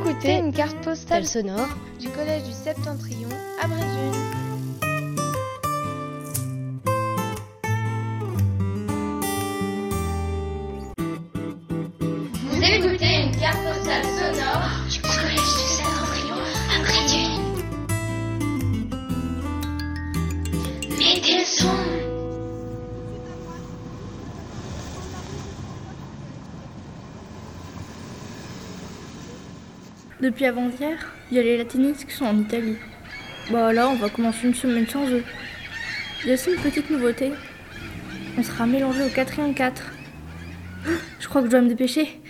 écoutez une carte postale sonore du collège du Septentrion à Brésil. Vous écoutez une carte postale sonore du collège du Septentrion à Brésil. Mettez le son. Depuis avant-hier, il y a les latinistes qui sont en Italie. Bah là, on va commencer une semaine sans eux. Il y a aussi une petite nouveauté. On sera mélangé au quatrième 4. Je crois que je dois me dépêcher.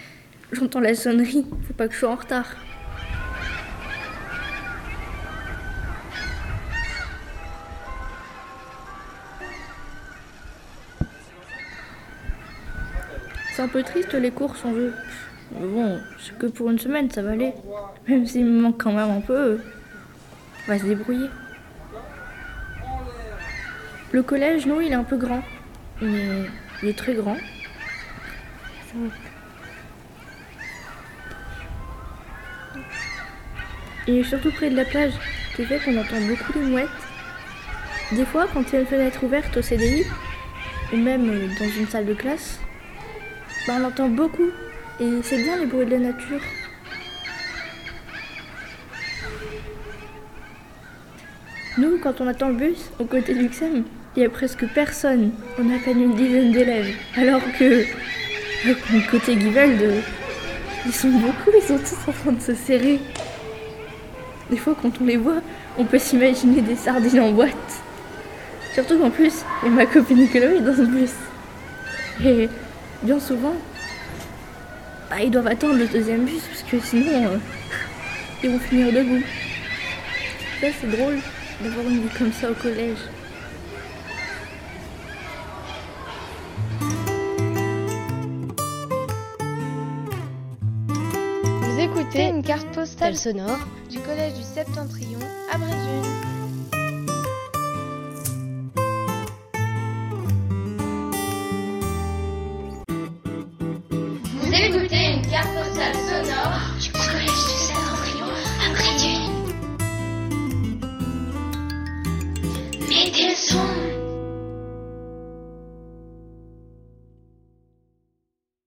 J'entends la sonnerie. Faut pas que je sois en retard. C'est un peu triste les courses en jeu. Mais bon, c'est que pour une semaine, ça va aller. Même s'il me manque quand même un peu, on va se débrouiller. Le collège, nous, il est un peu grand. Est, il est très grand. Il est surtout près de la plage, ce qui fait qu'on entend beaucoup les mouettes. Des fois, quand il y a une fenêtre ouverte au CDI, ou même dans une salle de classe, bah, on entend beaucoup. Et c'est bien les bruits de la nature. Nous, quand on attend le bus, au côté du XM, il y a presque personne. On a à peine une dizaine d'élèves. Alors que, au côté Giveld, euh, ils sont beaucoup, ils sont tous en train de se serrer. Des fois, quand on les voit, on peut s'imaginer des sardines en boîte. Surtout qu'en plus, a ma copine Chloé dans ce bus. Et bien souvent, bah, ils doivent attendre le deuxième bus parce que sinon, euh, ils vont finir debout. Ça, c'est drôle d'avoir une vie comme ça au collège. Vous écoutez une carte postale sonore du collège du Septentrion à Brésil. d'écouter une carte postale sonore du collège de Saint-Embryon à Bréduy. Mais des ondes.